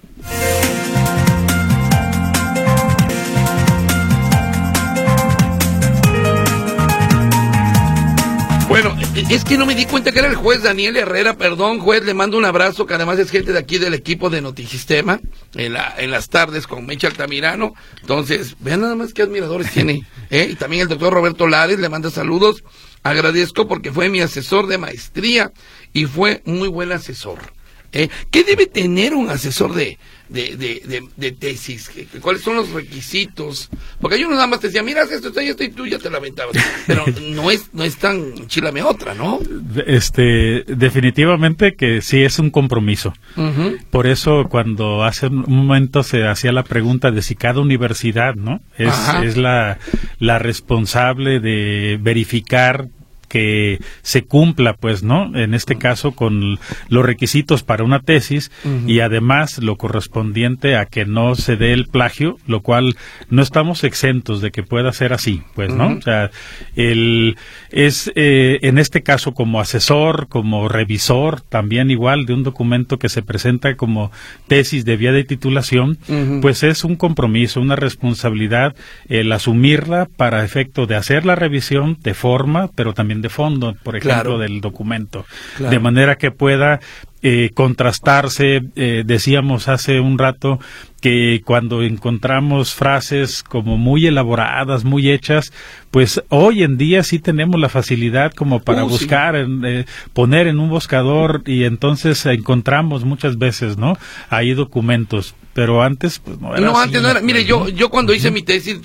Es que no me di cuenta que era el juez Daniel Herrera, perdón, juez, le mando un abrazo, que además es gente de aquí del equipo de Notisistema, en, la, en las tardes con Mecha Altamirano. Entonces, vean nada más qué admiradores tiene. ¿eh? Y también el doctor Roberto Lares le manda saludos. Agradezco porque fue mi asesor de maestría y fue muy buen asesor. ¿Eh? ¿Qué debe tener un asesor de, de, de, de, tesis? ¿Cuáles son los requisitos? Porque hay uno nada más te decía, mira, esto, esto, esto, y tú ya te lamentabas. Pero no es, no es tan chilame otra, ¿no? Este, definitivamente que sí es un compromiso. Por eso cuando hace un momento se hacía la pregunta de si cada universidad, ¿no? Es, es la, la responsable de verificar que se cumpla, pues, ¿no? En este caso, con los requisitos para una tesis y además lo correspondiente a que no se dé el plagio, lo cual no estamos exentos de que pueda ser así, pues, ¿no? O sea, el, es eh, en este caso como asesor, como revisor, también igual de un documento que se presenta como tesis de vía de titulación, pues es un compromiso, una responsabilidad el asumirla para efecto de hacer la revisión de forma, pero también de fondo, por ejemplo, del documento, de manera que pueda eh, contrastarse. Eh, decíamos hace un rato que cuando encontramos frases como muy elaboradas, muy hechas, pues hoy en día sí tenemos la facilidad como para uh, buscar, eh, poner en un buscador y entonces encontramos muchas veces, ¿no? Ahí documentos. Pero antes, pues no era. No, antes no era. Mire, yo, yo cuando hice mi tesis,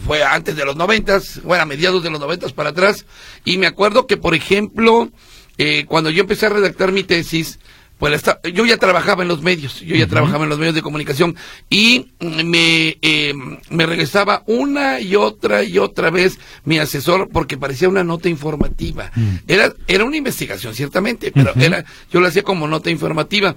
fue antes de los noventas, bueno, a mediados de los noventas para atrás, y me acuerdo que, por ejemplo, eh, cuando yo empecé a redactar mi tesis, pues yo ya trabajaba en los medios, yo ya trabajaba en los medios de comunicación y me, eh, me regresaba una y otra y otra vez mi asesor porque parecía una nota informativa. Mm. Era, era una investigación, ciertamente, pero era, yo lo hacía como nota informativa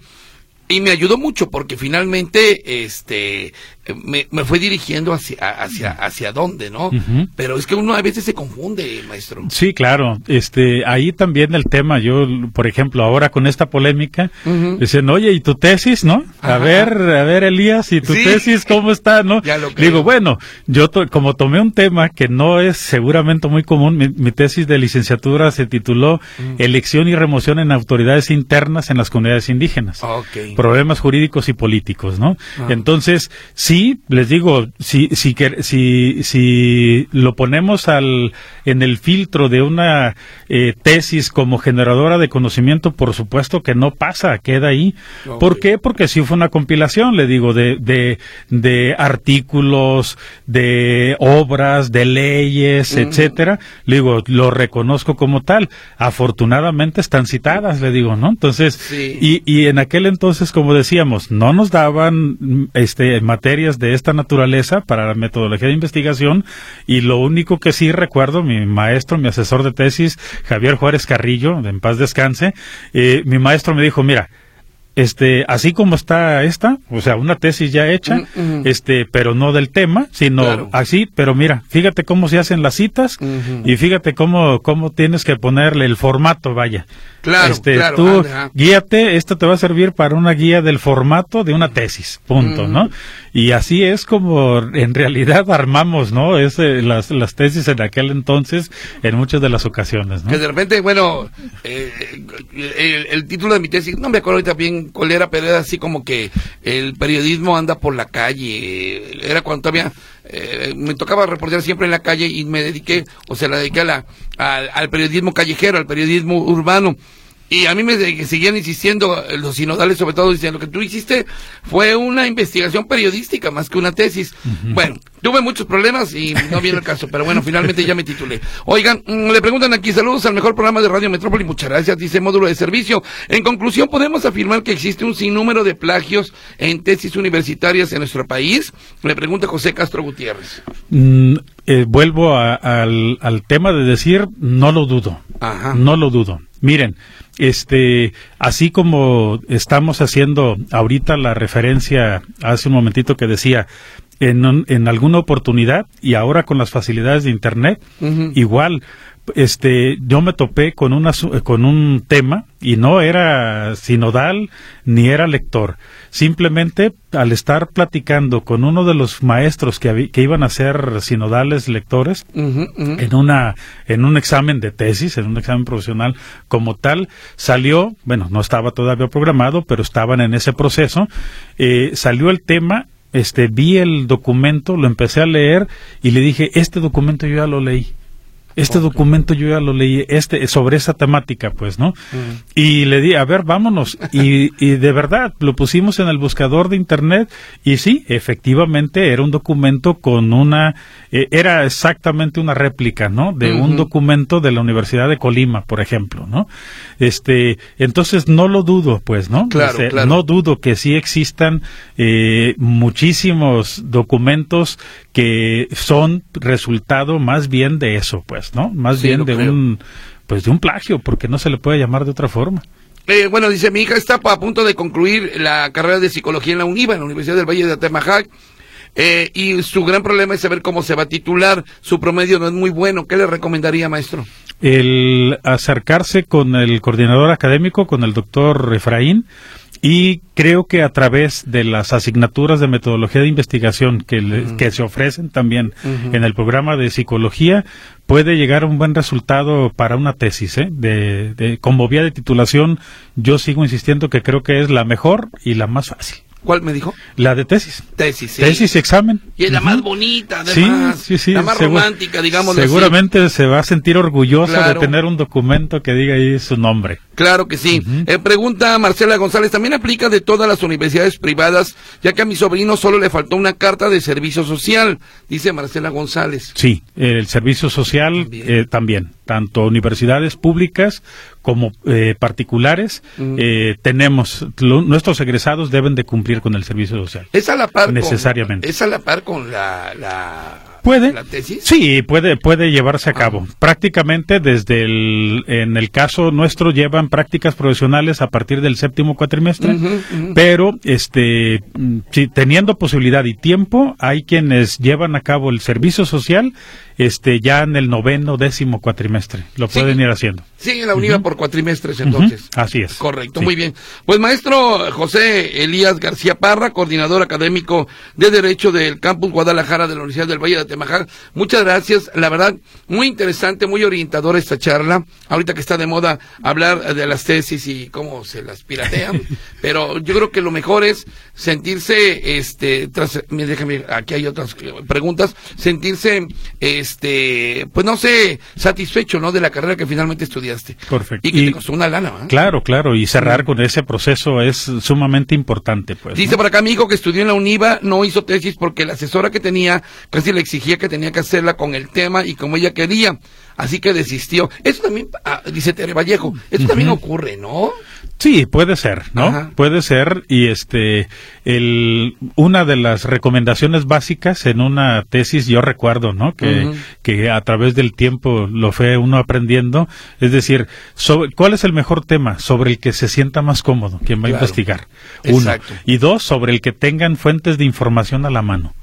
y me ayudó mucho porque finalmente este me, me fue dirigiendo hacia hacia hacia dónde no pero es que uno a veces se confunde maestro. Sí claro. Este ahí también el tema yo por ejemplo ahora con esta polémica dicen oye y tu tesis no a ver a ver Elías y tu tesis cómo está no digo bueno yo como tomé un tema que no es seguramente muy común mi, tesis de licenciatura se tituló elección y remoción en autoridades internas en las comunidades indígenas okay problemas jurídicos y políticos, ¿no? Ah. Entonces, sí, les digo, si, si, si, si lo ponemos al, en el filtro de una eh, tesis como generadora de conocimiento, por supuesto que no pasa, queda ahí. ¿Por qué? Porque sí fue una compilación, le digo, de, de, de artículos, de obras, de leyes, etcétera. Le digo, lo reconozco como tal. Afortunadamente están citadas, le digo, ¿no? Entonces, y, y en aquel entonces como decíamos, no nos daban este, materias de esta naturaleza para la metodología de investigación y lo único que sí recuerdo, mi maestro, mi asesor de tesis, Javier Juárez Carrillo, en paz descanse, eh, mi maestro me dijo, mira, este, así como está esta, o sea, una tesis ya hecha, mm, mm. este, pero no del tema, sino así, pero mira, fíjate cómo se hacen las citas y fíjate cómo, cómo tienes que ponerle el formato, vaya. Claro, este, Tú guíate, esto te va a servir para una guía del formato de una tesis, punto, ¿no? Y así es como en realidad armamos, ¿no? Es, las, las tesis en aquel entonces en muchas de las ocasiones, ¿no? Que de repente, bueno, eh, el, título de mi tesis, no me acuerdo ahorita bien cuál era, pero era así como que el periodismo anda por la calle. Era cuando todavía eh, me tocaba reportear siempre en la calle y me dediqué, o sea, la dediqué a la, al periodismo callejero, al periodismo urbano. Y a mí me seguían insistiendo eh, los sinodales, sobre todo, diciendo lo que tú hiciste fue una investigación periodística más que una tesis. Bueno, tuve muchos problemas y no viene el caso, pero bueno, finalmente ya me titulé. Oigan, mm, le preguntan aquí, saludos al mejor programa de Radio Metrópoli, muchas gracias, dice módulo de servicio. En conclusión, ¿podemos afirmar que existe un sinnúmero de plagios en tesis universitarias en nuestro país? Le pregunta José Castro Gutiérrez. Mm, eh, vuelvo al, al tema de decir, no lo dudo. Ajá. No lo dudo. Miren, este, así como estamos haciendo ahorita la referencia hace un momentito que decía en, en alguna oportunidad y ahora con las facilidades de internet, igual este, yo me topé con, una, con un tema y no era sinodal ni era lector. Simplemente al estar platicando con uno de los maestros que, que iban a ser sinodales lectores en una en un examen de tesis, en un examen profesional como tal, salió, bueno, no estaba todavía programado, pero estaban en ese proceso, eh, salió el tema este vi el documento, lo empecé a leer y le dije, este documento yo ya lo leí. Este documento yo ya lo leí, este, sobre esa temática, pues, ¿no? Mm. Y le di, a ver, vámonos. Y, y de verdad, lo pusimos en el buscador de Internet y sí, efectivamente era un documento con una, eh, era exactamente una réplica, ¿no? De un documento de la Universidad de Colima, por ejemplo, ¿no? Este, entonces no lo dudo, pues, ¿no? Claro, claro. No dudo que sí existan eh, muchísimos documentos que son resultado más bien de eso, pues, ¿no? Más bien de un, pues de un plagio, porque no se le puede llamar de otra forma. Eh, bueno, dice, mi hija está a punto de concluir la carrera de psicología en la UNIVA, en la Universidad del Valle de Atemajac, eh, y su gran problema es saber cómo se va a titular. Su promedio no es muy bueno. ¿Qué le recomendaría, maestro? El acercarse con el coordinador académico, con el doctor Efraín, y creo que a través de las asignaturas de metodología de investigación que, que se ofrecen también en el programa de psicología, puede llegar a un buen resultado para una tesis. ¿eh? De, de, como vía de titulación, yo sigo insistiendo que creo que es la mejor y la más fácil. ¿Cuál me dijo? La de tesis. Tesis, sí. Tesis y examen. Y es la más bonita, además. Sí, sí, sí. La más romántica, digamos. Seguramente se va a sentir orgullosa de tener un documento que diga ahí su nombre. Claro que sí. eh, pregunta Marcela González, ¿también aplica de todas las universidades privadas, ya que a mi sobrino solo le faltó una carta de servicio social? Dice Marcela González. Sí, el servicio social eh, también tanto universidades públicas como eh, particulares, eh, tenemos, nuestros egresados deben de cumplir con el servicio social. Es a la par necesariamente. es a la par con la, la ¿Puede? ¿La tesis? Sí, puede, puede llevarse a cabo. Prácticamente desde el, en el caso nuestro llevan prácticas profesionales a partir del séptimo cuatrimestre, pero este, si teniendo posibilidad y tiempo, hay quienes llevan a cabo el servicio social este ya en el noveno, décimo cuatrimestre. Lo pueden ir haciendo. Sí, en la unidad por cuatrimestres entonces. Así es. Correcto, muy bien. Pues maestro José Elías García Parra, coordinador académico de Derecho del Campus Guadalajara de la Universidad del Valle de Atemajac, muchas gracias. La verdad, muy interesante, muy orientadora esta charla. Ahorita que está de moda hablar de las tesis y cómo se las piratean, pero yo creo que lo mejor es sentirse, este, tras, déjame, aquí hay otras preguntas, sentirse, este, pues no sé, satisfecho, ¿no? De la carrera que finalmente estudiaste. Perfecto. Y que te costó una lana, ¿eh? Claro, claro, y cerrar con ese proceso es sumamente importante, pues. Dice por acá mi hijo que estudió en la UNIVA, no hizo tesis porque la asesora que tenía casi le exigía que tenía que hacerla con el tema y como ella quería. Así que desistió. Eso también, ah, dice Tere Vallejo, eso también ocurre, ¿no? Sí, puede ser, ¿no? Puede ser y este el una de las recomendaciones básicas en una tesis yo recuerdo, ¿no? Que, que a través del tiempo lo fue uno aprendiendo, es decir, sobre, ¿cuál es el mejor tema sobre el que se sienta más cómodo quien va a investigar? Uno. Y dos, sobre el que tengan fuentes de información a la mano.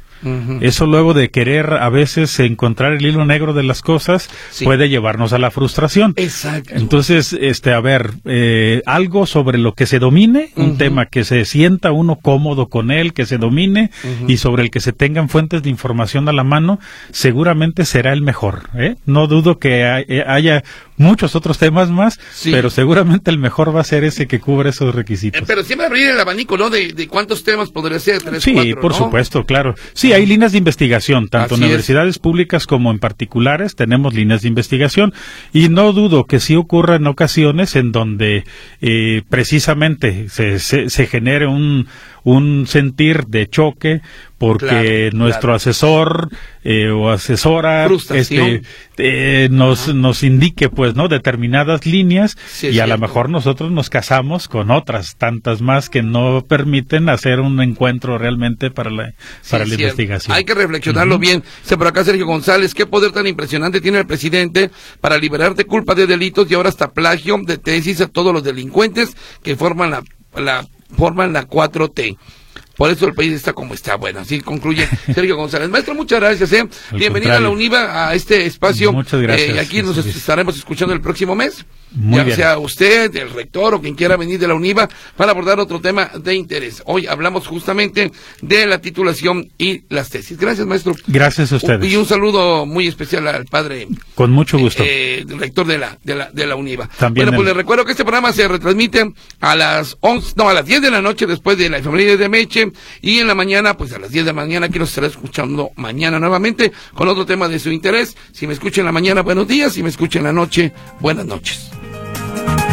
Eso luego de querer a veces encontrar el hilo negro de las cosas puede llevarnos a la frustración. Exacto. Entonces, este, a ver, eh, algo sobre lo que se domine, un tema que se sienta uno cómodo con él, que se domine y sobre el que se tengan fuentes de información a la mano, seguramente será el mejor. ¿eh? No dudo que eh, haya muchos otros temas más, pero seguramente el mejor va a ser ese que cubre esos requisitos. Eh, pero siempre abrir el abanico, ¿no? De, cuántos temas podría ser. sí, por supuesto, claro. Sí, hay líneas de investigación, tanto en universidades públicas como en particulares tenemos líneas de investigación y no dudo que sí ocurra en ocasiones en donde eh, precisamente se, se, se genere un un sentir de choque porque nuestro asesor eh, o asesora este, eh, nos, nos indique pues no determinadas líneas y a lo mejor nosotros nos casamos con otras tantas más que no permiten hacer un encuentro realmente para la para la investigación. Hay que reflexionarlo bien. Se por acá Sergio González qué poder tan impresionante tiene el presidente para liberar de culpa de delitos y ahora hasta plagio de tesis a todos los delincuentes que forman la, la forman la 4T. Por eso el país está como está. Bueno, así concluye Sergio González. Maestro, muchas gracias. ¿eh? Bienvenido a la UNIVA, a este espacio. Muchas gracias. Eh, aquí nos estaremos escuchando el próximo mes ya sea usted, el rector o quien quiera venir de la UNIVA para abordar otro tema de interés. Hoy hablamos justamente de la titulación y las tesis. Gracias, maestro. Gracias a ustedes. Y un saludo muy especial al padre. Con mucho gusto. Eh, rector de la, de la, de la UNIVA. También. Bueno, pues les recuerdo que este programa se retransmite a las 11, no, a las 10 de la noche después de la familia de Meche y en la mañana, pues a las 10 de la mañana, aquí nos estaré escuchando mañana nuevamente con otro tema de su interés. Si me escucha en la mañana, buenos días. Si me escucha en la noche, buenas noches. Bye.